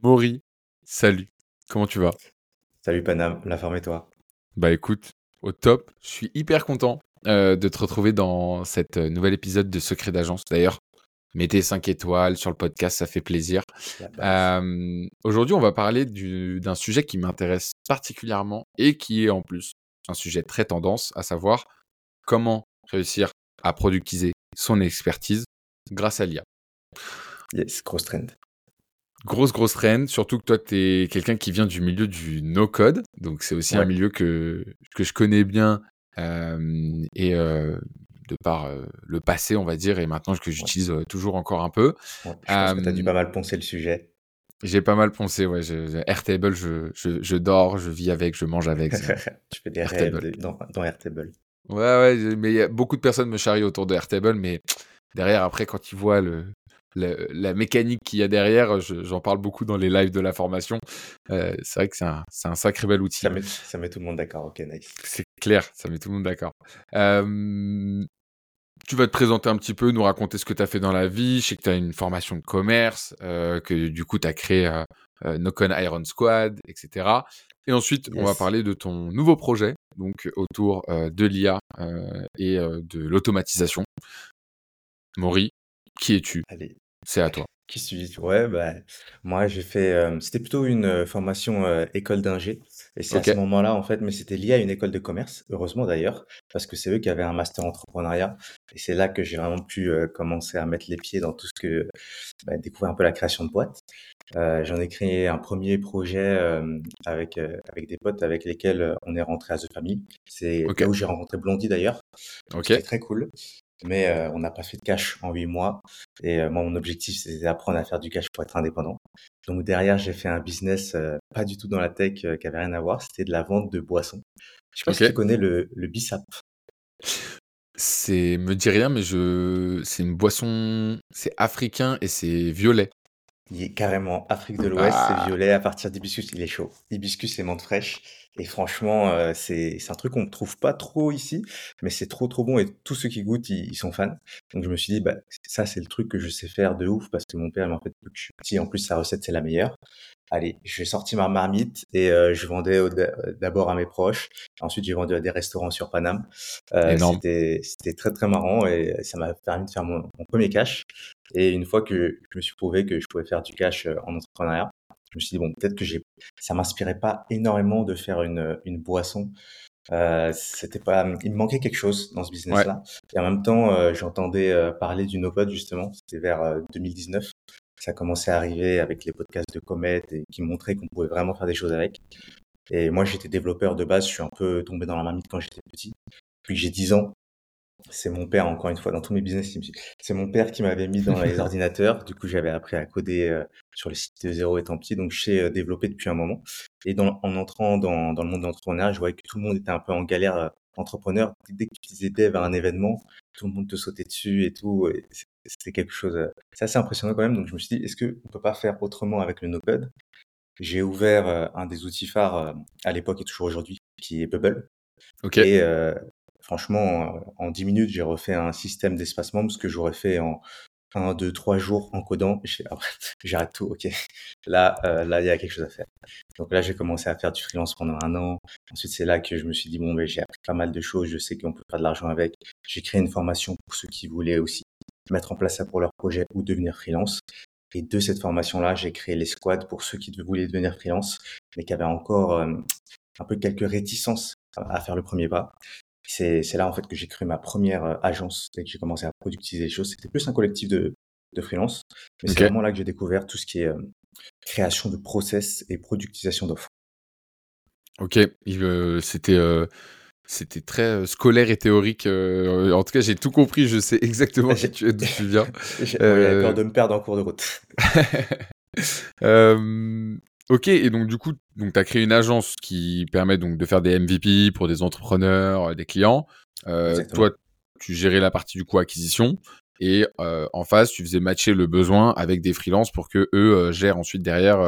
Maury, salut. Comment tu vas? Salut Panam, la forme et toi? Bah écoute, au top. Je suis hyper content euh, de te retrouver dans cet euh, nouvel épisode de Secret d'agence. D'ailleurs, mettez 5 étoiles sur le podcast, ça fait plaisir. Euh, aujourd'hui, on va parler du- d'un sujet qui m'intéresse particulièrement et qui est en plus un sujet très tendance, à savoir comment réussir à productiser son expertise grâce à l'IA. Yes, grosse trend. Grosse, grosse trend, surtout que toi, tu es quelqu'un qui vient du milieu du no-code, donc c'est aussi un milieu que, que je connais bien euh, et euh, de par euh, le passé, on va dire, et maintenant que j'utilise toujours encore un peu. ouais. Je pense que tu as dû pas mal poncer le sujet. j'ai pas mal poncé, ouais. je- Airtable, je, je, je dors, je vis avec, je mange avec. Tu fais des Airtable. de- dans, dans Airtable. Ouais, ouais, mais beaucoup de personnes me charrient autour de Airtable, mais derrière, après, quand ils voient le, la mécanique qu'il y a derrière, je- j'en parle beaucoup dans les lives de la formation. Euh, c'est vrai que c'est un, sacré bel Ça outil. met, ça met tout le monde d'accord. Ok, nice. C'est clair, ça met tout le monde d'accord. Euh, tu vas te présenter un petit peu, nous raconter ce que tu as fait dans la vie. Je sais que tu as une formation de commerce, euh, que du coup, tu as créé Nocon Iron Squad, etc. Et ensuite, on va parler de ton nouveau projet, donc autour de l'IA et de l'automatisation. Maury, qui es-tu? Allez, C'est à toi. qui suis Ouais, bah, moi j'ai fait. euh, c'était plutôt une euh, formation euh, école d'ingé. Et c'est à Ok, ce moment-là, en fait, mais c'était lié à une école de commerce, heureusement d'ailleurs, parce que c'est eux qui avaient un master entrepreneuriat. Et c'est là que j'ai vraiment pu euh, commencer à mettre les pieds dans tout ce que. bah, découvrir un peu la création de boîte. Euh, j'en ai créé un premier projet euh, avec, euh, avec des potes avec lesquels euh, on est rentré à The Family. C'est ok, là où j'ai rencontré Blondie d'ailleurs. Ok, c'était très cool. Mais euh, on n'a pas fait de cash en huit mois. Et euh, moi, mon objectif, c'était d'apprendre à faire du cash pour être indépendant. Donc derrière, j'ai fait un business euh, pas du tout dans la tech, qui avait rien à voir. C'était de la vente de boissons. Je sais pas si tu connais le, le Bissap. C'est, me dit rien, mais je, c'est une boisson, c'est africain et c'est violet. Il est carrément Afrique de l'Ouest, c'est Ah, violet à partir d'hibiscus, il est chaud. Hibiscus et menthe fraîche. Et franchement, euh, c'est un truc qu'on ne trouve pas trop ici, mais c'est trop trop bon et tous ceux qui goûtent, ils, ils sont fans. Donc je me suis dit, bah, ça c'est le truc que je sais faire de ouf parce que mon père m'a fait depuis que je suis petit. En plus, sa recette c'est la meilleure. Allez, j'ai sorti ma marmite et euh, je vendais au- d'abord à mes proches. Ensuite, j'ai vendu à des restaurants sur Paname. Euh, c'était très très marrant et ça m'a permis de faire mon, mon premier cash. Et une fois que je me suis prouvé que je pouvais faire du cash euh, en entrepreneuriat, je me suis dit, bon, peut-être que j'ai, ça m'inspirait pas énormément de faire une, une boisson. Euh, c'était pas, il me manquait quelque chose dans ce Ouais, business-là. Et en même temps, euh, j'entendais euh, parler du no-code, justement. C'était vers euh, 2019. Ça commençait à arriver avec les podcasts de Comet et qui montraient qu'on pouvait vraiment faire des choses avec. Et moi, j'étais développeur de base. Je suis un peu tombé dans la marmite quand j'étais petit. Puis j'ai 10 ans, c'est mon père, encore une fois, dans tous mes business, c'est mon père qui m'avait mis dans les ordinateurs. Du coup, j'avais appris à coder euh, sur le site de zéro étant petit, donc je sais euh, développer depuis un moment. Et dans, en entrant dans, dans le monde de l'entrepreneuriat, je voyais que tout le monde était un peu en galère euh, entrepreneur. Dès que tu disais dev à un événement, tout le monde te sautait dessus et tout. C'était quelque chose, c'est assez impressionnant quand même. Donc je me suis dit, est-ce que on peut pas faire autrement avec le no-code? J'ai ouvert un des outils phares à l'époque et toujours aujourd'hui, qui est Bubble. ok, Et euh, franchement, en 10 minutes, j'ai refait un système d'espacement, ce que j'aurais fait en un, deux, trois jours en codant. Après, j'arrête tout, ok. Là, euh, là, il y a quelque chose à faire. Donc là, j'ai commencé à faire du freelance pendant un an. Ensuite, c'est là que je me suis dit, bon, ben, j'ai appris pas mal de choses. Je sais qu'on peut faire de l'argent avec. J'ai créé une formation pour ceux qui voulaient aussi mettre en place ça pour leur projet ou devenir freelance. Et de cette formation-là, j'ai créé les squads pour ceux qui voulaient devenir freelance, mais qui avaient encore euh, un peu quelques réticences à faire le premier pas. C'est là en fait que j'ai créé ma première euh, agence et que j'ai commencé à productiser les choses. C'était plus un collectif de, de freelance, mais c'est vraiment là que j'ai découvert tout ce qui est euh, création de process et productisation d'offres. Ok, euh, c'était euh, c'était très scolaire et théorique. en tout cas, j'ai tout compris. Je sais exactement d'où tu viens. J'avais peur de me perdre en cours de route. ok, et donc du coup, donc tu as créé une agence qui permet donc de faire des MVP pour des entrepreneurs, euh, des clients. Euh, toi, tu gérais la partie du coup acquisition. Et euh, en face, tu faisais matcher le besoin avec des freelances pour que eux euh, gèrent ensuite derrière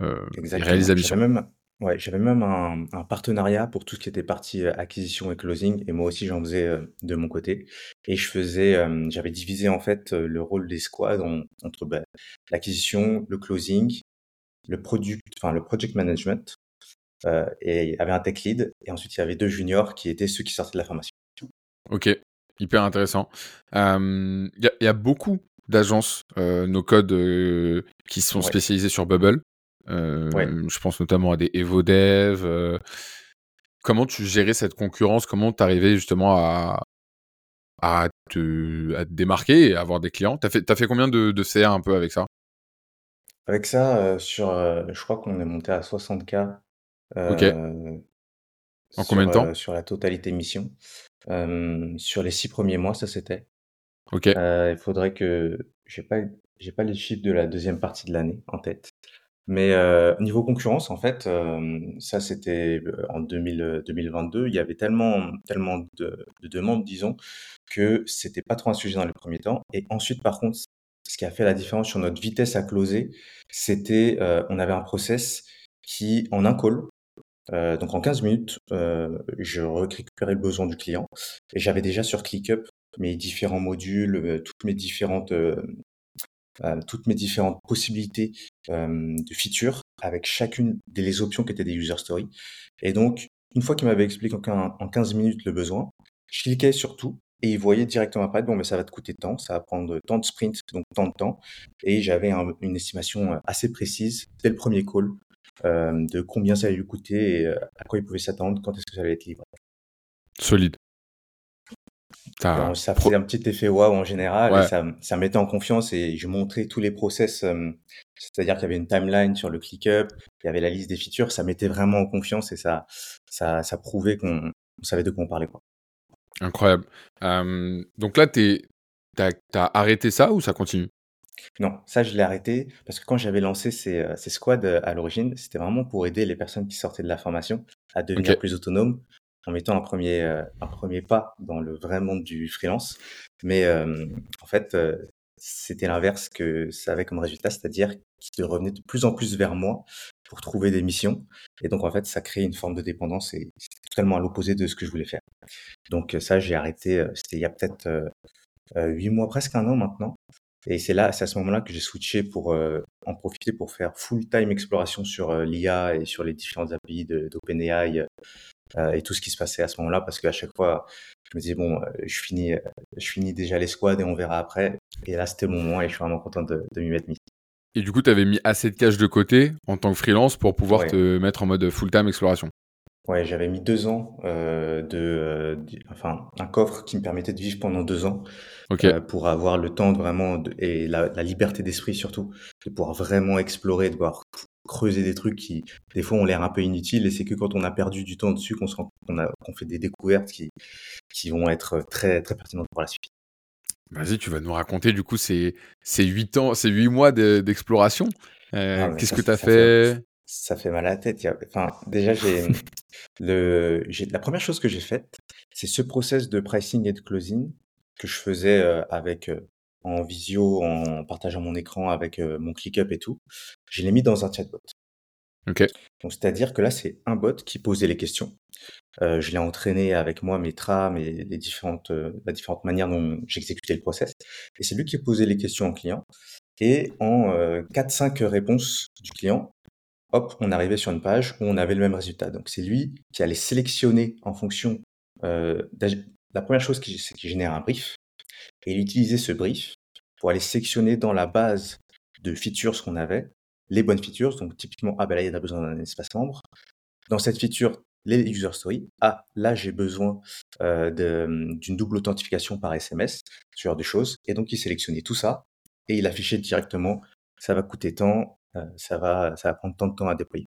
et réalisent la J'avais mission. même, ouais, j'avais même un, un partenariat pour tout ce qui était partie acquisition et closing, et moi aussi j'en faisais de mon côté. Et je faisais, j'avais divisé en fait le rôle des squads en- entre bah, l'acquisition, le closing le product, enfin le project management, euh, et il y avait un tech lead, et ensuite il y avait deux juniors qui étaient ceux qui sortaient de la formation. Ok, hyper intéressant. Il y, a beaucoup d'agences, euh, nos codes qui sont spécialisées sur Bubble. Je pense notamment à des EvoDev. comment tu gérais cette concurrence? Comment tu arrivais justement à, à, te, à te démarquer et à avoir des clients? Tu as fait, as fait combien de, de CA un peu avec ça? Avec ça, sur, je crois qu'on est monté à 60K Ok. En combien de temps? sur la totalité mission. sur les six premiers mois, ça c'était. Ok. il faudrait que j'ai pas j'ai pas les chiffres de la deuxième partie de l'année en tête. Mais niveau concurrence, en fait, ça c'était en 2000, 2022. Il y avait tellement tellement de, de demandes, disons, que c'était pas trop un sujet dans le premier temps. Et ensuite, par contre, ce qui a fait la différence sur notre vitesse à closer, c'était on avait un process qui, en un call, euh, donc en 15 minutes, euh, je récupérais le besoin du client et j'avais déjà sur ClickUp mes différents modules, euh, toutes mes différentes toutes mes différentes possibilités de features avec chacune des options qui étaient des user stories. Et donc, une fois qu'il m'avait expliqué en 15 minutes le besoin, je cliquais sur tout et il voyait directement après, bon, mais ça va te coûter tant, ça va prendre tant de sprints, donc tant de temps. Et j'avais une estimation assez précise dès le premier call euh, de combien ça allait lui coûter et euh, à quoi il pouvait s'attendre, quand est-ce que ça allait être livré. Solide. ça faisait un petit effet waouh en général, et ça, ça mettait en confiance et je montrais tous les process, euh, c'est-à-dire qu'il y avait une timeline sur le ClickUp, il y avait la liste des features, ça mettait vraiment en confiance et ça, ça, ça prouvait qu'on savait de quoi on parlait. Quoi. Incroyable. donc là, tu as arrêté ça ou ça continue? Non, ça je l'ai arrêté parce que quand j'avais lancé ces, euh, ces squads euh, à l'origine, c'était vraiment pour aider les personnes qui sortaient de la formation à devenir plus autonomes en mettant un premier, euh, un premier pas dans le vrai monde du freelance. Mais en fait, c'était l'inverse que ça avait comme résultat, c'est-à-dire qu'ils revenaient de plus en plus vers moi pour trouver des missions. Et donc en fait, ça créait une forme de dépendance et totalement à l'opposé de ce que je voulais faire. Donc ça, j'ai arrêté, c'était il y a peut-être huit mois, presque un an maintenant. Et c'est là, c'est à ce moment-là que j'ai switché pour euh, en profiter pour faire full-time exploration sur euh, l'IA et sur les différentes API d'OpenAI euh, et tout ce qui se passait à ce moment-là, parce qu'à chaque fois, je me disais bon, je finis, je finis déjà les squads et on verra après. Et là, c'était mon moment et je suis vraiment content de, de m'y mettre mis. Et du coup, tu avais mis assez de cash de côté en tant que freelance pour pouvoir te mettre en mode full-time exploration. Ouais, j'avais mis deux ans euh, de, euh, enfin, un coffre qui me permettait de vivre pendant deux ans euh, pour avoir le temps de vraiment et la, la liberté d'esprit surtout de pouvoir vraiment explorer, de pouvoir creuser des trucs qui des fois ont l'air un peu inutiles et c'est que quand on a perdu du temps dessus qu'on se rend qu'on a qu'on fait des découvertes qui qui vont être très très pertinentes pour la suite. Vas-y, tu vas nous raconter du coup ces ces huit ans, ces huit mois d'exploration. Ah, Qu'est-ce que tu as fait? Ça fait mal à la tête. Enfin, déjà, j'ai le, j'ai la première chose que j'ai faite, c'est ce process de pricing et de closing que je faisais euh, avec euh, en visio, en partageant mon écran avec euh, mon ClickUp et tout. Je l'ai mis dans un chatbot. Ok. Donc, c'est-à-dire que là, c'est un bot qui posait les questions. je l'ai entraîné avec moi, mes trames et les différentes, la différentes manières dont j'exécutais le process. Et c'est lui qui posait les questions au client. Et en 4-5 réponses du client, hop, on arrivait sur une page où on avait le même résultat. Donc c'est lui qui allait sélectionner en fonction. Euh, la première chose, c'est qu'il génère un brief et il utilisait ce brief pour aller sélectionner dans la base de features qu'on avait les bonnes features. Donc typiquement, ah ben là il a besoin d'un espace membre. Dans cette feature, les user stories. Ah là j'ai besoin euh, d'une double authentification par SMS, ce genre de choses. Et donc il sélectionnait tout ça et il affichait directement ça va coûter tant, ça, va, ça va prendre tant de temps à déployer.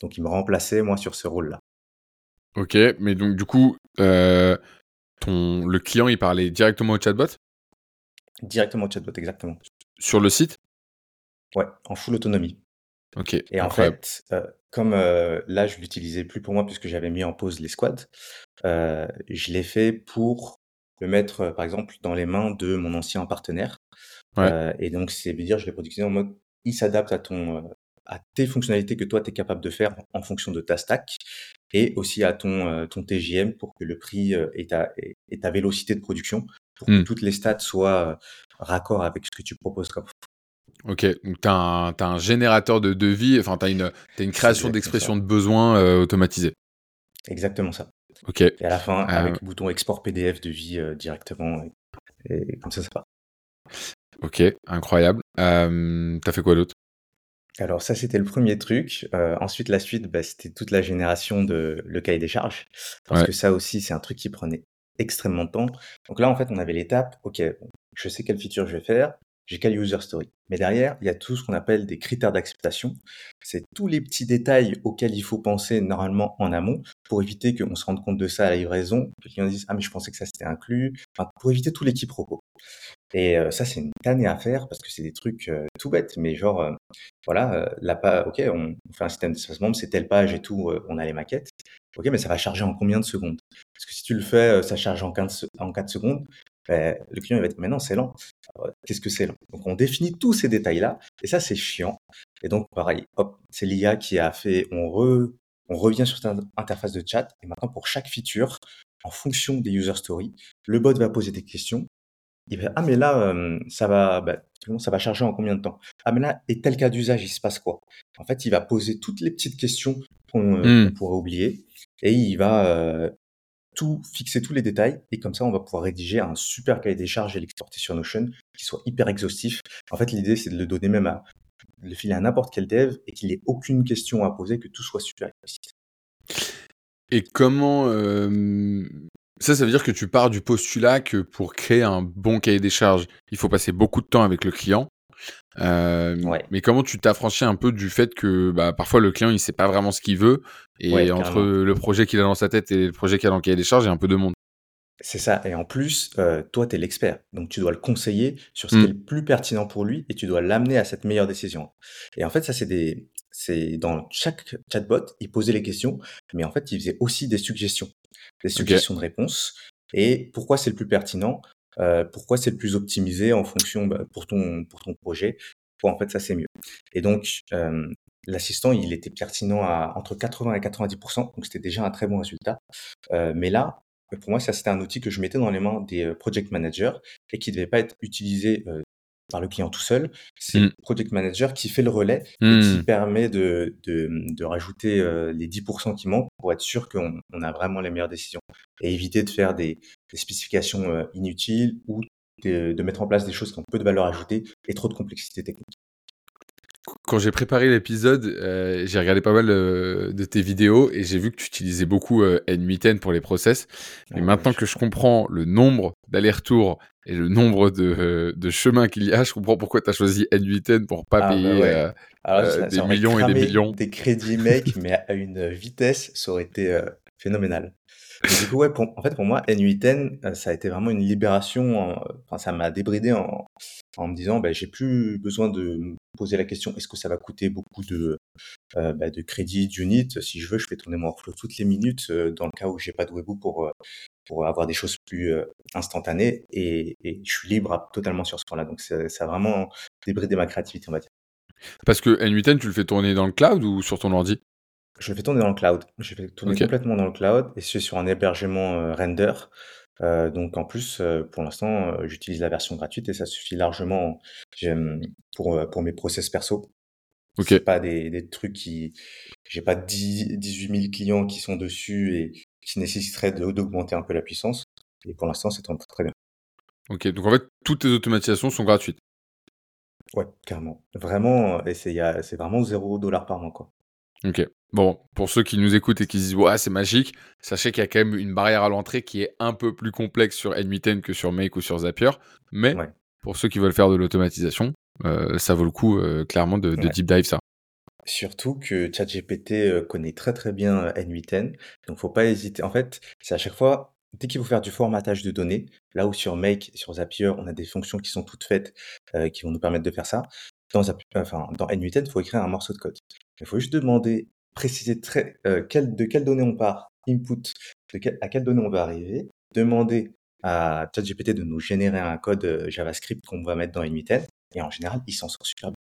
Donc, il me remplaçait, moi, sur ce rôle-là. Ok, mais donc, du coup, euh, ton, le client, il parlait directement au chatbot? Directement au chatbot, exactement. Sur le site? Ouais, en full autonomie. Ok. Et en fait, euh, comme là, je l'utilisais plus pour moi puisque j'avais mis en pause les squads, je l'ai fait pour le mettre, par exemple, dans les mains de mon ancien partenaire. et donc, c'est veut dire, je l'ai productionné en mode il s'adapte à ton euh, à tes fonctionnalités que toi tu es capable de faire en fonction de ta stack et aussi à ton euh, ton TJM pour que le prix euh, et ta et ta vélocité de production pour que mmh. toutes les stats soient raccord avec ce que tu proposes comme. Ok, donc tu as, un générateur de devis, enfin, tu as une, une création d'expression de besoin euh, automatisée. Exactement ça. Ok. Et à la fin, avec le bouton export PDF devis directement, et, comme ça, ça part. Ok, incroyable. Euh, T'as fait quoi d'autre? Alors ça, c'était le premier truc. Euh, ensuite, la suite, bah, c'était toute la génération de le cahier des charges. Parce que ça aussi, c'est un truc qui prenait extrêmement de temps. Donc là, en fait, on avait l'étape, OK, je sais quelle feature je vais faire, j'ai quel user story. Mais derrière, il y a tout ce qu'on appelle des critères d'acceptation. C'est tous les petits détails auxquels il faut penser normalement en amont pour éviter qu'on se rende compte de ça à la livraison, que quelqu'un dise, ah, mais je pensais que ça c'était inclus. Enfin, pour éviter tous les quiproquos. Et euh, ça, c'est une tannée à faire parce que c'est des trucs euh, tout bêtes, mais genre, euh, voilà, là, ok, on, fait un système d'espace membre, c'est telle page et tout, on a les maquettes. Ok, mais ça va charger en combien de secondes? Parce que si tu le fais, ça charge en 4, en 4 secondes, ben, le client va être, mais non, c'est lent. Qu'est-ce que c'est lent? Donc, on définit tous ces détails-là, et ça, c'est chiant. Et donc, pareil, hop, c'est l'IA qui a fait, on, on revient sur cette interface de chat, et maintenant, pour chaque feature, en fonction des user stories, le bot va poser des questions, il va, ah, mais là, ça va, bah, ça va charger en combien de temps? Ah, mais là, et tel cas d'usage, il se passe quoi? En fait, il va poser toutes les petites questions qu'on mmh. pourrait oublier et il va tout fixer tous les détails et comme ça, on va pouvoir rédiger un super cahier des charges et l'exporter sur Notion qui soit hyper exhaustif. En fait, l'idée, c'est de le donner même à, le filer à n'importe quel dev et qu'il ait aucune question à poser, que tout soit super explicite. Et comment, ça, ça veut dire que tu pars du postulat que pour créer un bon cahier des charges, il faut passer beaucoup de temps avec le client. Euh, mais comment tu t'affranchis un peu du fait que bah, parfois le client il sait pas vraiment ce qu'il veut et entre le projet qu'il a dans sa tête et le projet qu'il a dans le cahier des charges, il y a un peu de monde. C'est ça. Et en plus, euh, toi, tu es l'expert. Donc, tu dois le conseiller sur ce qui est mmh. le plus pertinent pour lui et tu dois l'amener à cette meilleure décision. Et en fait, ça, c'est des, c'est dans chaque chatbot, il posait les questions, mais en fait, il faisait aussi des suggestions des suggestions de réponses. Et pourquoi c'est le plus pertinent euh, Pourquoi c'est le plus optimisé en fonction bah, pour ton pour ton projet Pour en fait ça c'est mieux. Et donc euh, l'assistant il était pertinent à entre 80 et 90 donc c'était déjà un très bon résultat. Euh, mais là pour moi, ça c'était un outil que je mettais dans les mains des project managers et qui ne devait pas être utilisé par le client tout seul. C'est le mmh. project manager qui fait le relais et qui mmh. permet de, de, de rajouter euh, les 10% qui manquent pour être sûr qu'on on a vraiment les meilleures décisions et éviter de faire des, des spécifications euh, inutiles ou de, de, mettre en place des choses qui ont peu de valeur ajoutée et trop de complexité technique. Quand j'ai préparé l'épisode, euh, j'ai regardé pas mal de tes vidéos et j'ai vu que tu utilisais beaucoup N8N pour les process. Et ah maintenant que je comprends le nombre d'allers-retours et le nombre de, de chemins qu'il y a, je comprends pourquoi tu as choisi N8N pour pas ah, bah payer euh, euh, des millions et des millions. Des crédits make, mais à une vitesse, ça aurait été euh, phénoménal. du coup, ouais, en fait, pour moi, N8N, ça a été vraiment une libération. Enfin, ça m'a débridé en, me disant, bah, j'ai plus besoin de me poser la question, est-ce que ça va coûter beaucoup de, bah, de crédits d'unit Si je veux, je fais tourner mon workflow toutes les minutes dans le cas où j'ai pas de webhook pour, pour avoir des choses plus euh, instantanées et, je suis libre totalement sur ce point-là. Donc ça, a vraiment débridé ma créativité, on va dire. Parce que N8N, tu le fais tourner dans le cloud ou sur ton ordi? Je le fais tourner dans le cloud. Je le fais tourner complètement dans le cloud et c'est sur un hébergement euh, render. Euh, donc en plus, pour l'instant, j'utilise la version gratuite et ça suffit largement pour, pour mes process perso. Okay. C'est pas des, des, trucs qui, j'ai pas 10, 18 000 clients qui sont dessus et qui nécessiterait d'augmenter un peu la puissance. Et pour l'instant, c'est très, très bien. Ok, donc en fait, toutes tes automatisations sont gratuites. Ouais, carrément. Vraiment, et c'est vraiment 0 dollars par mois, quoi. Ok. Bon, pour ceux qui nous écoutent et qui se disent ouais c'est magique, sachez qu'il y a quand même une barrière à l'entrée qui est un peu plus complexe sur N8N que sur Make ou sur Zapier. Mais pour ceux qui veulent faire de l'automatisation, euh, ça vaut le coup euh, clairement de, de deep dive ça. Surtout que ChatGPT euh, connaît très très bien N8N, donc faut pas hésiter. En fait, c'est à chaque fois, dès qu'il faut faire du formatage de données, là où sur Make, sur Zapier, on a des fonctions qui sont toutes faites, qui vont nous permettre de faire ça. Dans, enfin, dans N8N, il faut écrire un morceau de code. Il faut juste demander, préciser très, quelle, de quelles données on part, input, de à quelles données on va arriver, demander à ChatGPT de nous générer un code JavaScript qu'on va mettre dans N8N, et en général, il s'en sort super bien.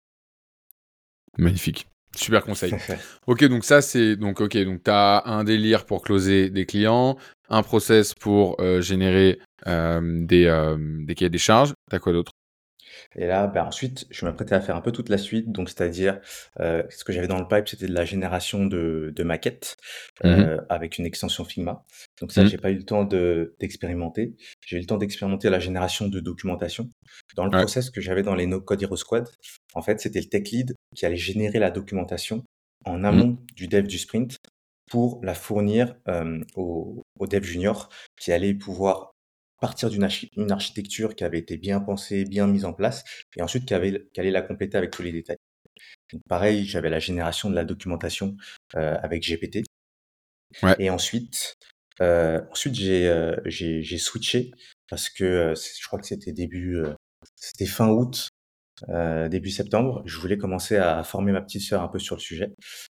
Magnifique. Super conseil. ok, donc ça c'est donc ok, donc tu as un délire pour closer des clients, un process pour euh, générer euh, des, euh, des cahiers des charges. T'as quoi d'autre? Et là, bah, ensuite, je m'apprêtais à faire un peu toute la suite, donc c'est-à-dire, euh, ce que j'avais dans le pipe, c'était de la génération de, de maquettes Mmh euh, avec une extension Figma. Donc ça, Mmh. j'ai pas eu le temps de d'expérimenter. J'ai eu le temps d'expérimenter la génération de documentation. Dans le Ouais. process que j'avais dans les No Code Hero Squad, en fait, c'était le tech lead qui allait générer la documentation en Mmh. amont du dev du sprint pour la fournir euh, au, au dev junior qui allait pouvoir partir d'une archi- une architecture qui avait été bien pensée, bien mise en place, et ensuite qui, avait, qui allait la compléter avec tous les détails. Donc pareil, j'avais la génération de la documentation euh, avec GPT. Ouais. Et ensuite, euh, ensuite j'ai euh, j'ai switché parce que je crois que c'était début, c'était fin août, euh, début septembre. Je voulais commencer à former ma petite sœur un peu sur le sujet.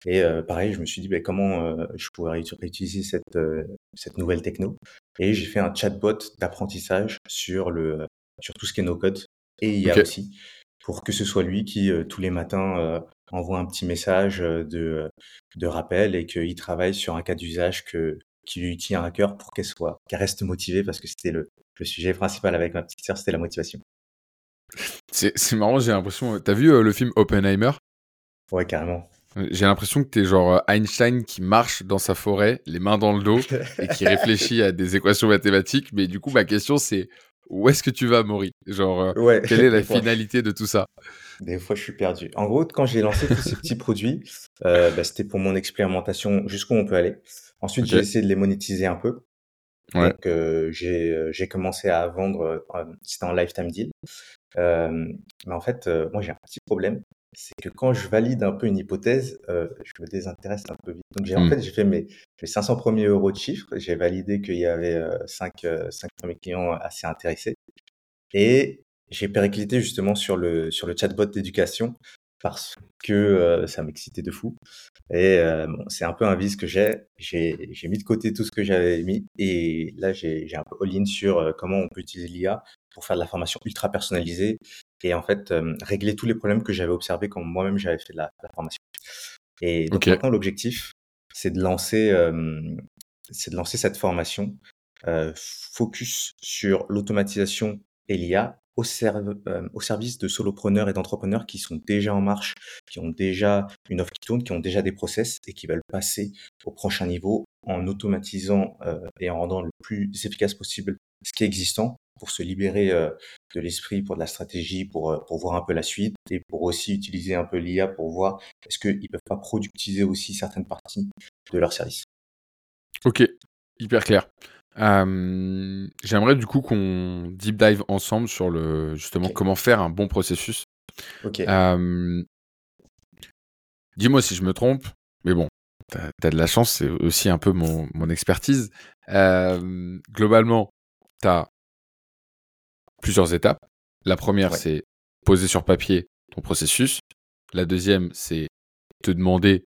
Et euh, pareil, je me suis dit ben, comment euh, je pourrais réutiliser cette, euh, cette nouvelle techno. Et j'ai fait un chatbot d'apprentissage sur, le, sur tout ce qui est no-code et IA aussi, pour que ce soit lui qui, euh, tous les matins, euh, envoie un petit message de, de rappel et qu'il travaille sur un cas d'usage que, qui lui tient à cœur pour qu'elle soit, qu'elle reste motivée, parce que c'était le, le sujet principal avec ma petite sœur, c'était la motivation. C'est marrant, j'ai l'impression. T'as vu euh, le film Oppenheimer? Ouais, carrément. J'ai l'impression que t'es genre euh, Einstein qui marche dans sa forêt, les mains dans le dos, et qui réfléchit à des équations mathématiques. Mais du coup, ma question, c'est où est-ce que tu vas, Maury? Genre, euh, Ouais, quelle est la fois. finalité de tout ça? Des fois, je suis perdu. En gros, quand j'ai lancé tous ces petits produits, euh, bah, c'était pour mon expérimentation jusqu'où on peut aller. Ensuite, j'ai essayé de les monétiser un peu. Ouais. Donc, euh, j'ai euh, j'ai commencé à vendre, euh, c'était en lifetime deal. Euh, mais en fait, euh, moi, j'ai un petit problème. C'est que quand je valide un peu une hypothèse, euh, je me désintéresse un peu vite. Donc, j'ai en Hmm. fait, j'ai fait mes, mes 500 premiers euros de chiffre. J'ai validé qu'il y avait euh, 5, cinq premiers clients assez intéressés. Et j'ai périclité justement sur le, sur le chatbot d'éducation parce que euh, ça m'excitait de fou. Et euh, bon, c'est un peu un vice que j'ai. J'ai mis de côté tout ce que j'avais mis et là j'ai un peu all-in sur euh, comment on peut utiliser l'IA pour faire de la formation ultra personnalisée et en fait régler tous les problèmes que j'avais observés quand moi-même j'avais fait de la, de la formation. Et donc maintenant l'objectif c'est de lancer c'est de lancer cette formation focus sur l'automatisation et l'IA euh, au service de solopreneurs et d'entrepreneurs qui sont déjà en marche, qui ont déjà une offre qui tourne, qui ont déjà des process et qui veulent passer au prochain niveau en automatisant euh, et en rendant le plus efficace possible ce qui est existant pour se libérer euh, de l'esprit, pour de la stratégie, pour, pour voir un peu la suite et pour aussi utiliser un peu l'IA pour voir est-ce qu'ils peuvent pas productiser aussi certaines parties de leur service. Ok, hyper clair. Euh, J'aimerais du coup qu'on deep dive ensemble sur le justement comment faire un bon processus. Ok. Euh, Dis-moi si je me trompe, mais bon, t'as as de la chance, c'est aussi un peu mon, mon expertise. Euh, globalement, t'as plusieurs étapes. La première, Ouais. c'est poser sur papier ton processus. La deuxième, c'est te demander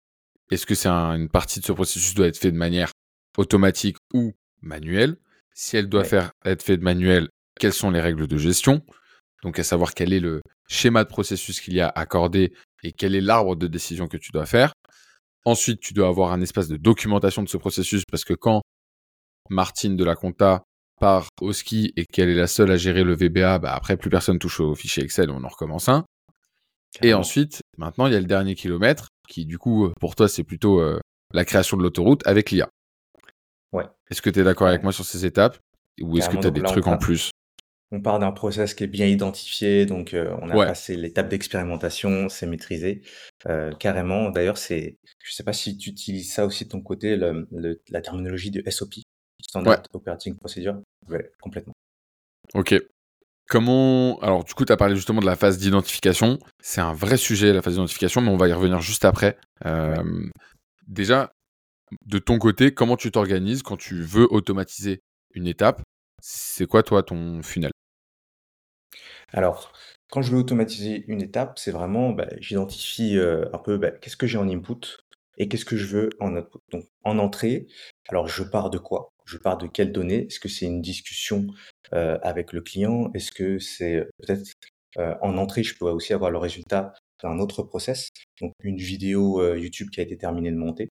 est-ce que c'est un- une partie de ce processus doit être fait de manière automatique ou manuelle. Si elle doit Ouais. faire être fait de manuel, quelles sont les règles de gestion? Donc, à savoir quel est le schéma de processus qu'il y a accordé et quel est l'arbre de décision que tu dois faire. Ensuite, tu dois avoir un espace de documentation de ce processus parce que quand Martine de la compta part au ski et qu'elle est la seule à gérer le VBA, bah après plus personne touche au fichier Excel, on en recommence un. Et ensuite, maintenant, il y a le dernier kilomètre qui, du coup, euh, pour toi, c'est plutôt euh, la création de l'autoroute avec l'IA. Ouais. Est-ce que tu es d'accord avec moi sur ces étapes? Ou est-ce que tu as des là, trucs en plus? On part d'un process qui est bien identifié, donc euh, on a Ouais. passé l'étape d'expérimentation, c'est maîtrisé euh, carrément. D'ailleurs, c'est, je sais pas si tu utilises ça aussi de ton côté, le, le- la terminologie de SOP, Standard Operating Procedure. Ouais, complètement. Ok. Comment. Alors, du coup, tu as parlé justement de la phase d'identification. C'est un vrai sujet, la phase d'identification, mais on va y revenir juste après. Euh, Déjà, de ton côté, comment tu t'organises quand tu veux automatiser une étape? C'est quoi, toi, ton funnel? Alors, quand je veux automatiser une étape, c'est vraiment, bah, j'identifie euh, un peu bah, qu'est-ce que j'ai en input et qu'est-ce que je veux en output. Donc, en entrée, alors je pars de quoi? Je pars de quelles données? Est-ce que c'est une discussion euh, avec le client? Est-ce que c'est euh, peut-être en entrée, je peux aussi avoir le résultat d'un autre process, donc une vidéo YouTube qui a été terminée de monter.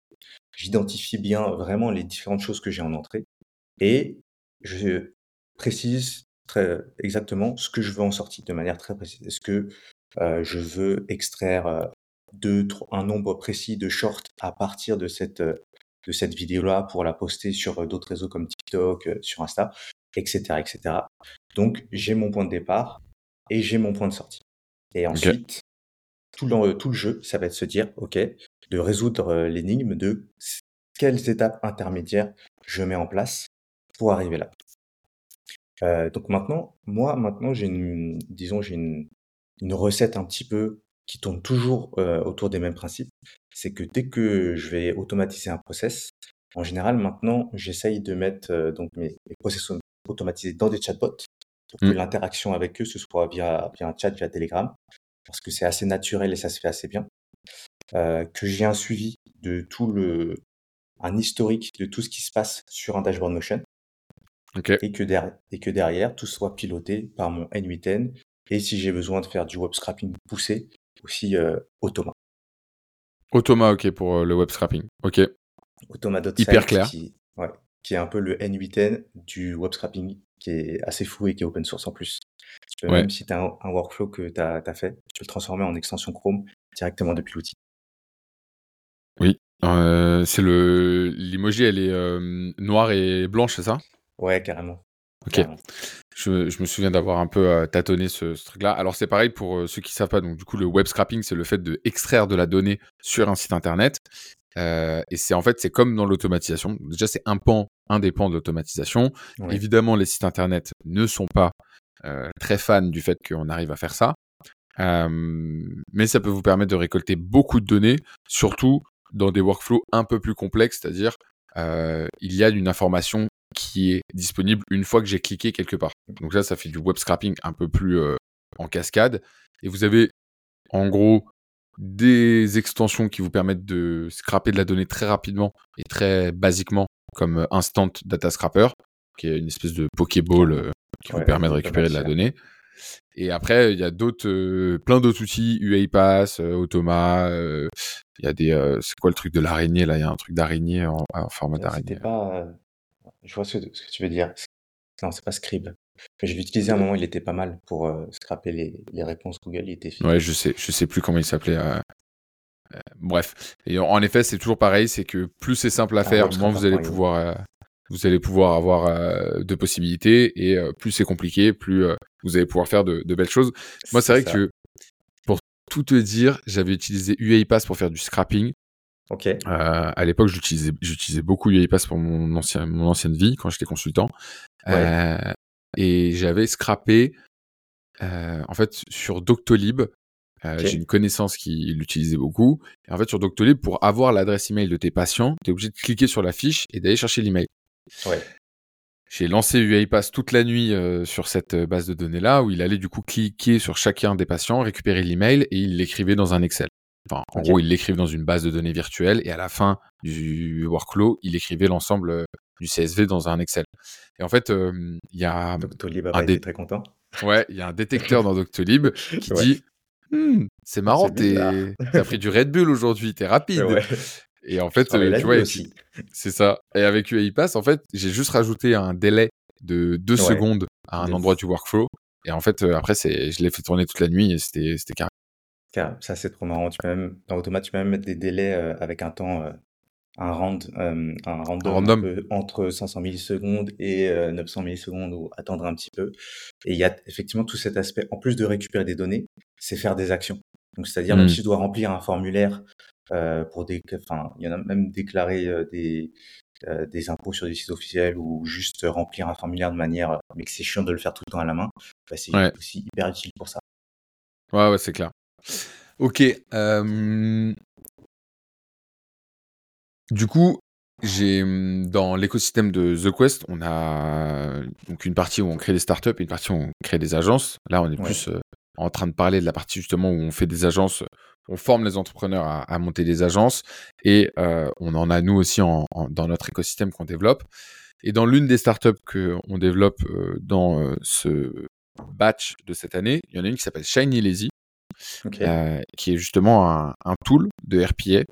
J'identifie bien vraiment les différentes choses que j'ai en entrée et je précise très exactement ce que je veux en sortie de manière très précise. Est-ce que euh, je veux extraire euh, un nombre précis de shorts à partir de cette, euh, de cette vidéo-là pour la poster sur d'autres réseaux comme TikTok, sur Insta, etc., etc. Donc, j'ai mon point de départ et j'ai mon point de sortie. Et ensuite, tout, le, tout le jeu, ça va être de se dire, OK, de résoudre l'énigme de quelles étapes intermédiaires je mets en place pour arriver là. Euh, donc maintenant, moi, maintenant, j'ai une, disons, j'ai une, une recette un petit peu qui tourne toujours euh, autour des mêmes principes. C'est que dès que je vais automatiser un process, en général, maintenant, j'essaye de mettre euh, donc mes, mes, process automatisés dans des chatbots pour que mmh. l'interaction avec eux ce soit via, via un chat, via Telegram, parce que c'est assez naturel et ça se fait assez bien. Euh, que j'ai un suivi de tout le, un historique de tout ce qui se passe sur un dashboard Notion. Et, que derrière, et que derrière, tout soit piloté par mon N8N. Et si j'ai besoin de faire du web scrapping poussé, aussi euh, Automa. Automa, ok, pour euh, le web scrapping. Ok. Automa.site. Hyper clair. Qui, ouais, qui est un peu le N8N du web scrapping, qui est assez fou et qui est open source en plus. Même si tu as un, workflow que tu as, as, fait, tu peux le transformer en extension Chrome directement depuis l'outil. Euh, c'est le l'emoji, elle est euh, noire et blanche, c'est ça? Ouais, carrément. Ok. Je, je, me souviens d'avoir un peu euh, tâtonné ce, ce truc-là. Alors c'est pareil pour ceux qui savent pas. Donc du coup, le web scrapping, c'est le fait de extraire de la donnée sur un site internet. Et c'est en fait, c'est comme dans l'automatisation. Déjà, c'est un pan indépendant de l'automatisation. Évidemment, les sites internet ne sont pas très fans du fait qu'on arrive à faire ça. mais ça peut vous permettre de récolter beaucoup de données, surtout dans des workflows un peu plus complexes, c'est-à-dire euh, il y a une information qui est disponible une fois que j'ai cliqué quelque part. Donc là, ça fait du web scrapping un peu plus euh, en cascade. Et vous avez en gros des extensions qui vous permettent de scraper de la donnée très rapidement et très basiquement, comme Instant Data Scrapper, qui est une espèce de Pokéball euh, qui vous permet de récupérer de la donnée. Et après, il y a d'autres, euh, plein d'autres outils, UiPath, euh, Automa. Euh, il y a des, c'est quoi le truc de l'araignée là? Il y a un truc d'araignée en, format d'araignée. pas, je vois ce que, tu veux dire. Non, c'est pas Scribe. Je l'ai utilisé à un moment, il était pas mal pour scraper les, les, réponses Google. Il était ouais, je sais, je sais plus comment il s'appelait. bref. Et en, effet, c'est toujours pareil, c'est que plus c'est simple à faire, moins vous allez pouvoir vous allez pouvoir avoir euh, de possibilités et euh, plus c'est compliqué, plus euh, vous allez pouvoir faire de, belles choses. Moi, c'est vrai que pour tout te dire, j'avais utilisé UiPath pour faire du scrapping. Ok. à l'époque, j'utilisais, j'utilisais beaucoup UiPath pour mon, ancien, mon ancienne vie quand j'étais consultant. et j'avais scrappé, en fait, sur Doctolib. J'ai une connaissance qui l'utilisait beaucoup. Et en fait, sur Doctolib, pour avoir l'adresse email de tes patients, tu es obligé de cliquer sur la fiche et d'aller chercher l'email. Ouais. J'ai lancé UiPath toute la nuit euh, sur cette euh, base de données-là, où il allait du coup cliquer sur chacun des patients, récupérer l'email et il l'écrivait dans un Excel. Enfin, en gros, il l'écrivait dans une base de données virtuelle et à la fin du workflow, il écrivait l'ensemble euh, du CSV dans un Excel. Et en fait, il y a Doctolib a été très content. Ouais, il y a un détecteur dans Doctolib qui dit «Hmm, c'est marrant, t'as pris du Red Bull aujourd'hui, t'es rapide. Ouais. Et en fait, euh, tu vois, c'est ça. Et avec UiPath, en fait, j'ai juste rajouté un délai de deux secondes à un endroit du workflow. Et en fait, euh, après, c'est, je l'ai fait tourner toute la nuit et c'était, c'était carré. Ça, c'est trop marrant. Tu peux même, dans Automat, tu peux même mettre des délais euh, avec un temps, un, rand, un random, entre 500 millisecondes et 900 millisecondes ou attendre un petit peu. Et il y a effectivement tout cet aspect, en plus de récupérer des données, c'est faire des actions. Donc, c'est-à-dire, même mmh. si je dois remplir un formulaire pour des, enfin, il y en a même déclaré euh, des, euh, des impôts sur des sites officiels ou juste remplir un formulaire de manière, mais que c'est chiant de le faire tout le temps à la main, bah, c'est aussi hyper utile pour ça. Ouais, ouais, c'est clair. Ok. Du coup, j'ai dans l'écosystème de The Quest, on a donc une partie où on crée des startups et une partie où on crée des agences. Là, on est plus en train de parler de la partie justement où on fait des agences on forme les entrepreneurs à, monter des agences et euh, on en a nous aussi en, dans notre écosystème qu'on développe. Et dans l'une des startups qu'on développe euh, dans euh, ce batch de cette année, il y en a une qui s'appelle Shiny Lazy, qui est justement un, tool de RPA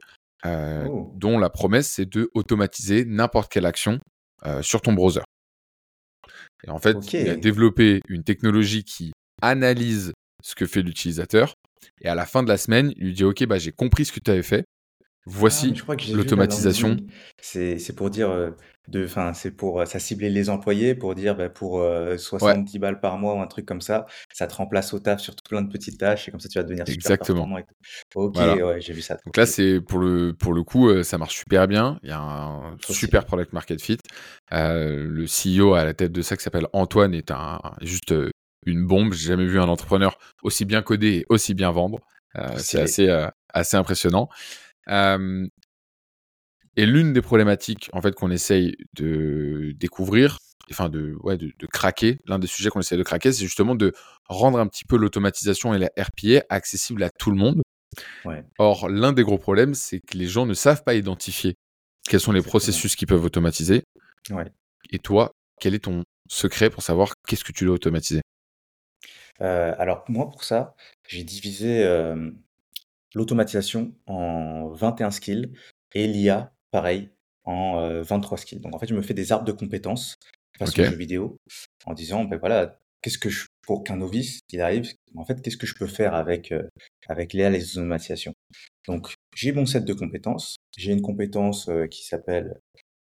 oh. dont la promesse c'est de automatiser n'importe quelle action sur ton browser. Et en fait, il a développé une technologie qui analyse ce que fait l'utilisateur. Et à la fin de la semaine, il lui dit Ok, bah, j'ai compris ce que tu avais fait. Voici ah, l'automatisation. C'est pour dire, euh, de, enfin, c'est pour, euh, ça ciblait les employés pour dire, bah, pour 70 euh, balles par mois ou un truc comme ça, ça te remplace au taf sur plein de petites tâches et comme ça tu vas devenir super Exactement. Ok, ouais, j'ai vu ça. Donc là, c'est pour le, pour le coup, ça marche super bien. Il y a un super product market fit. le CEO à la tête de ça qui s'appelle Antoine est un, juste une bombe. J'ai jamais vu un entrepreneur aussi bien coder et aussi bien vendre. c'est assez, assez impressionnant et l'une des problématiques en fait qu'on essaye de découvrir, enfin de, ouais, de, craquer, l'un des sujets qu'on essaye de craquer, c'est justement de rendre un petit peu l'automatisation et la RPA accessible à tout le monde. Or, l'un des gros problèmes, c'est que les gens ne savent pas identifier quels sont les processus qui peuvent automatiser. Et toi, quel est ton secret pour savoir qu'est-ce que tu dois automatiser? Euh, Alors, moi, pour ça, j'ai divisé l'automatisation en 21 skills et l'IA, pareil, en 23 skills. Donc en fait, je me fais des arbres de compétences face aux jeux vidéo en disant, ben voilà, qu'est-ce que je, pour qu'un novice qui arrive, en fait, qu'est-ce que je peux faire avec, avec l'IA, les automatisations? Donc j'ai mon set de compétences. J'ai une compétence qui s'appelle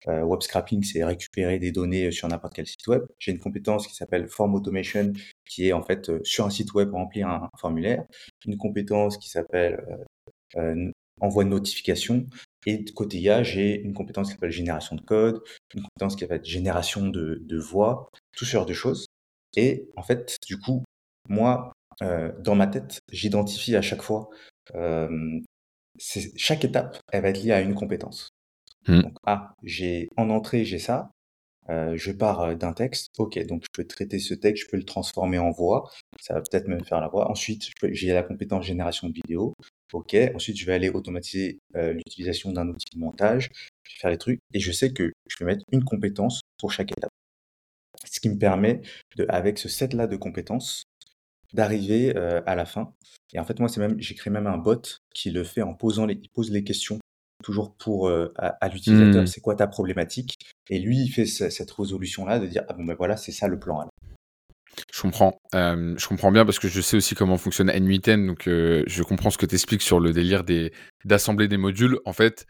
web scrapping, c'est récupérer des données sur n'importe quel site web. J'ai une compétence qui s'appelle form automation, qui est en fait sur un site web remplir un, formulaire. Une compétence qui s'appelle envoi de notification. Et côté IA, j'ai une compétence qui s'appelle génération de code, une compétence qui va être génération de, de voix, tout ce genre de choses. Et en fait, du coup, moi, dans ma tête, j'identifie à chaque fois chaque étape, elle va être liée à une compétence. Mmh. Donc, ah, j'ai en entrée, j'ai ça. Euh, je pars euh, d'un texte. Ok, donc je peux traiter ce texte, je peux le transformer en voix. Ça va peut-être même faire la voix. Ensuite, j'ai la compétence génération de vidéo. Ok, ensuite je vais aller automatiser euh, l'utilisation d'un outil de montage. Je vais faire les trucs et je sais que je peux mettre une compétence pour chaque étape. Ce qui me permet, de, avec ce set-là de compétences, d'arriver à la fin. Et en fait, moi, c'est même, j'ai créé même un bot qui le fait en posant les, il pose les questions toujours pour à, l'utilisateur, mmh. c'est quoi ta problématique? Et lui, il fait cette résolution-là de dire, ah bon, ben voilà, c'est ça le plan. Je comprends. je comprends bien parce que je sais aussi comment fonctionne N8N, donc je comprends ce que tu expliques sur le délire des, d'assembler des modules. En fait,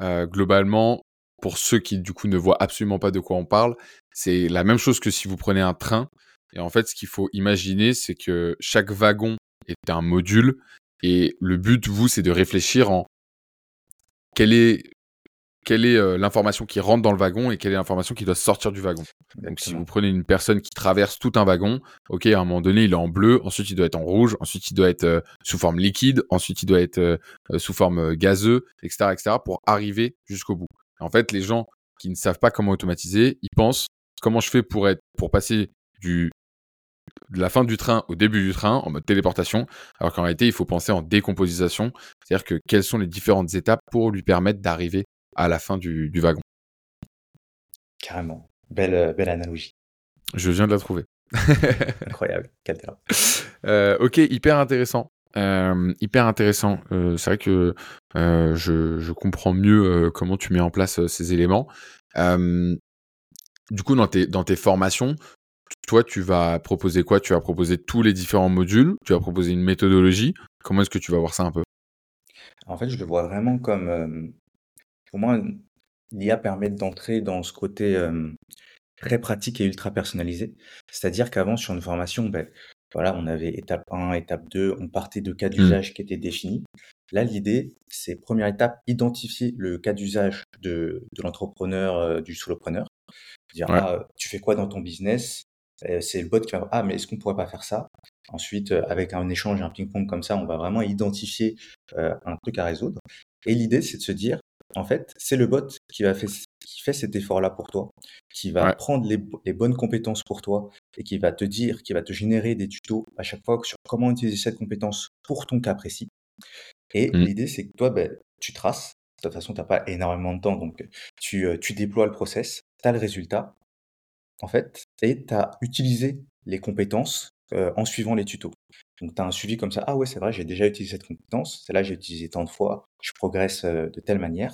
globalement, pour ceux qui du coup ne voient absolument pas de quoi on parle, c'est la même chose que si vous prenez un train. Et en fait, ce qu'il faut imaginer, c'est que chaque wagon est un module. Et le but, vous, c'est de réfléchir en quelle est, quelle est euh, l'information qui rentre dans le wagon et quelle est l'information qui doit sortir du wagon. Donc, si vous prenez une personne qui traverse tout un wagon, ok, à un moment donné, il est en bleu, ensuite il doit être en rouge, ensuite il doit être euh, sous forme liquide, ensuite il doit être euh, sous forme gazeux, etc., etc., pour arriver jusqu'au bout. En fait, les gens qui ne savent pas comment automatiser, ils pensent comment je fais pour être, pour passer du de la fin du train au début du train en mode téléportation, alors qu'en réalité, il faut penser en décomposition, c'est-à-dire que quelles sont les différentes étapes pour lui permettre d'arriver à la fin du, wagon. Carrément. Belle, euh, belle analogie. Je viens de la trouver. Incroyable. Quel euh, ok, hyper intéressant. Euh, hyper intéressant. c'est vrai que je, comprends mieux comment tu mets en place ces éléments. du coup, dans tes, dans tes formations, toi, tu vas proposer quoi? Tu vas proposer tous les différents modules? Tu vas proposer une méthodologie? Comment est-ce que tu vas voir ça un peu? En fait, je le vois vraiment comme, euh, pour moi, l'IA permet d'entrer dans ce côté euh, très pratique et ultra personnalisé. C'est-à-dire qu'avant, sur une formation, ben, voilà, on avait étape 1, étape 2, on partait de cas mmh. d'usage qui étaient définis. Là, l'idée, c'est première étape, identifier le cas d'usage de, l'entrepreneur, euh, du solopreneur. Dire, ah, tu fais quoi dans ton business? C'est le bot qui va ah mais est-ce qu'on pourrait pas faire ça? Ensuite euh, avec un échange un ping-pong comme ça on va vraiment identifier euh, un truc à résoudre. Et l'idée c'est de se dire en fait c'est le bot qui va fait qui fait cet effort là pour toi qui va prendre les, bonnes compétences pour toi et qui va te dire qui va te générer des tutos à chaque fois sur comment utiliser cette compétence pour ton cas précis. Et mmh. l'idée c'est que toi ben, tu traces. De toute façon, tu n'as pas énormément de temps, donc tu, euh, tu déploies le process, tu as le résultat, en fait, et tu as utilisé les compétences en suivant les tutos. Donc, tu as un suivi comme ça. Ah ouais, c'est vrai, j'ai déjà utilisé cette compétence. Celle-là, j'ai utilisé tant de fois. Je progresse de telle manière.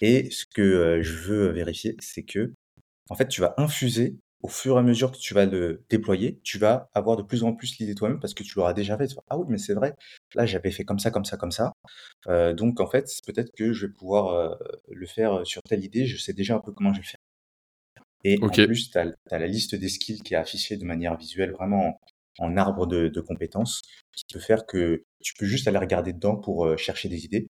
Et ce que je veux vérifier, c'est que, en fait, tu vas infuser au fur et à mesure que tu vas le déployer, tu vas avoir de plus en plus l'idée toi-même parce que tu l'auras déjà fait. Ah oui, mais c'est vrai, là j'avais fait comme ça, comme ça, comme ça. Euh, donc en fait, peut-être que je vais pouvoir euh, le faire sur telle idée, je sais déjà un peu comment je vais le faire. Et en plus, tu as, la liste des skills qui est affichée de manière visuelle, vraiment en, arbre de, de, compétences, qui peut faire que tu peux juste aller regarder dedans pour euh, chercher des idées,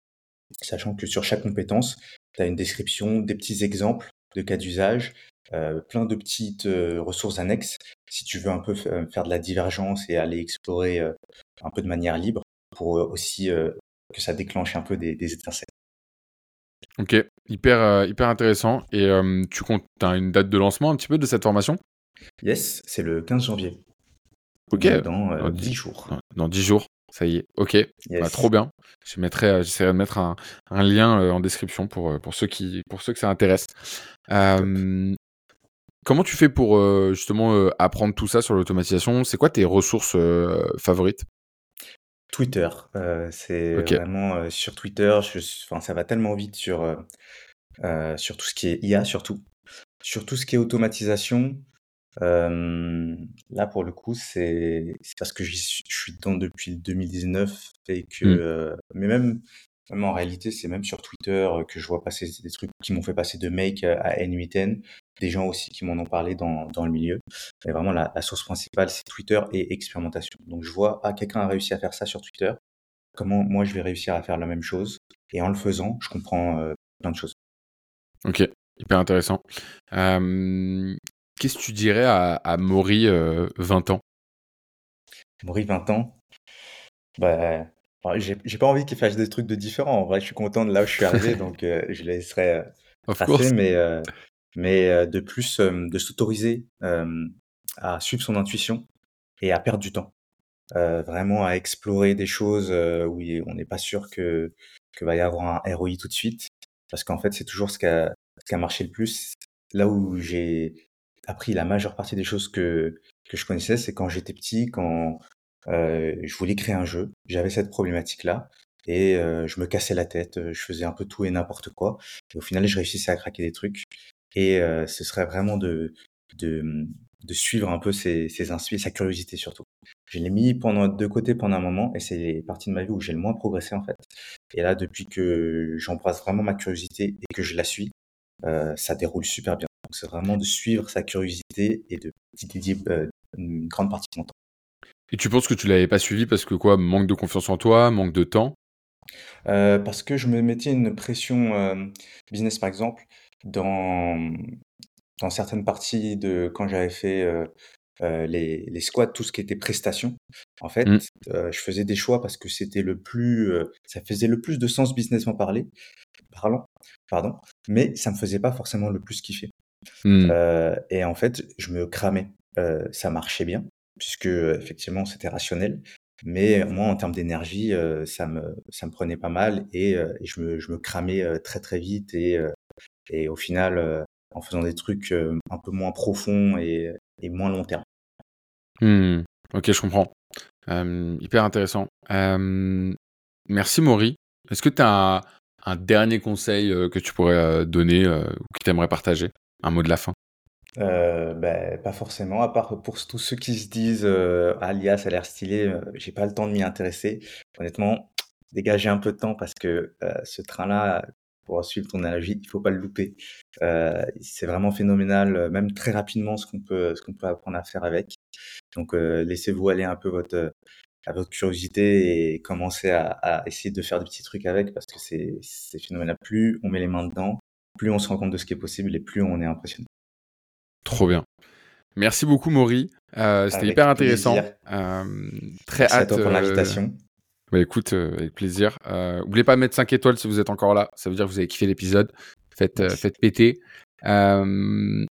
sachant que sur chaque compétence, tu as une description, des petits exemples de cas d'usage, euh, plein de petites euh, ressources annexes. Si tu veux un peu faire de la divergence et aller explorer un peu de manière libre pour aussi que ça déclenche un peu des, des étincelles. Ok, hyper, hyper intéressant. Et tu comptes, as une date de lancement un petit peu de cette formation? Yes, c'est le 15 janvier. Ok. Dans, 10 jours. Dans, 10 jours, ça y est. Ok, bah, trop bien. Je mettrai, j'essaierai de mettre un, un lien en description pour, pour, ceux qui, pour ceux que ça intéresse. Comment tu fais pour euh, justement euh, apprendre tout ça sur l'automatisation? C'est quoi tes ressources euh, favorites? Twitter. c'est vraiment sur Twitter. Je, ça va tellement vite sur, sur tout ce qui est IA surtout. Sur tout ce qui est automatisation. là, pour le coup, c'est parce que je suis dedans depuis 2019 et que, mmh. mais même, en réalité, c'est même sur Twitter que je vois passer des trucs qui m'ont fait passer de Make à N8N des gens aussi qui m'en ont parlé dans, dans le milieu. Mais vraiment, la, source principale, c'est Twitter et expérimentation. Donc, je vois, ah, quelqu'un a réussi à faire ça sur Twitter. Comment moi, je vais réussir à faire la même chose? Et en le faisant, je comprends euh, plein de choses. Ok, hyper intéressant. Qu'est-ce que tu dirais à, à Maury, 20 euh, ans? Maury, 20 ans? Bah, j'ai pas envie qu'il fasse des trucs de différents. En vrai, je suis content de là où je suis arrivé, donc euh, je laisserai passer. Mais mais euh, de plus euh, de s'autoriser à suivre son intuition et à perdre du temps. Euh, vraiment à explorer des choses où on n'est pas sûr que que va y avoir un ROI tout de suite, parce qu'en fait c'est toujours ce qui a, ce qui a marché le plus. Là où j'ai appris la majeure partie des choses que que je connaissais, c'est quand j'étais petit, quand euh, je voulais créer un jeu, j'avais cette problématique-là et je me cassais la tête, je faisais un peu tout et n'importe quoi. Et au final, je réussissais à craquer des trucs. Et ce serait vraiment de, de, de suivre un peu ses, ses et sa curiosité surtout. Je l'ai mis pendant de côté pendant un moment et c'est les parties de ma vie où j'ai le moins progressé en fait. Et là, depuis que j'embrasse vraiment ma curiosité et que je la suis, euh, ça déroule super bien. Donc c'est vraiment de suivre sa curiosité et de dédier euh, une grande partie de mon temps. Et tu penses que tu l'avais pas suivi parce que quoi Manque de confiance en toi, manque de temps? Euh, Parce que je me mettais une pression euh, business par exemple dans, dans certaines parties de quand j'avais fait euh, les, les squats, tout ce qui était prestations, en fait, mmh. je faisais des choix parce que c'était le plus, ça faisait le plus de sens businessment parler, parlant, pardon, mais ça me faisait pas forcément le plus kiffer. Mmh. et en fait, je me cramais. ça marchait bien puisque effectivement c'était rationnel, mais moi en termes d'énergie, ça me ça me prenait pas mal et, et je me je me cramais très très vite et et au final, euh, en faisant des trucs euh, un peu moins profonds et, moins long terme. Mmh. Ok, je comprends. hyper intéressant. merci Maury. Est-ce que tu as un, dernier conseil euh, que tu pourrais donner ou que tu aimerais partager? Un mot de la fin ben, pas forcément, à part pour tous ceux qui se disent alias a l'air stylé, j'ai pas le temps de m'y intéresser. Honnêtement, dégagez un peu de temps parce que ce train-là, pour suivre ton analogie, il faut pas le louper. Euh, c'est vraiment phénoménal, euh, même très rapidement ce qu'on peut ce qu'on peut apprendre à faire avec. Donc euh, laissez-vous aller un peu votre à votre curiosité et commencez à, à, essayer de faire des petits trucs avec parce que c'est phénoménal. Plus on met les mains dedans, plus on se rend compte de ce qui est possible et plus on est impressionné. Trop bien. Merci beaucoup Maury. C'était hyper intéressant. très Merci hâte. À toi pour l'invitation. Bah écoute, euh, avec plaisir. Euh, N'oubliez pas de mettre 5 étoiles si vous êtes encore là. Ça veut dire que vous avez kiffé l'épisode. Faites, euh, faites péter. Euh,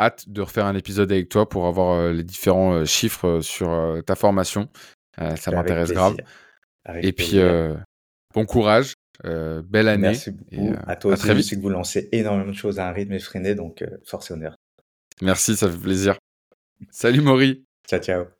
hâte de refaire un épisode avec toi pour avoir les différents chiffres sur ta formation. ça m'intéresse grave. Et puis, bon courage. Belle année. Merci beaucoup. à toi aussi, je sais que vous lancez énormément de choses à un rythme effréné, donc force et honneur. Merci, ça fait plaisir. Salut Maury. Ciao, ciao.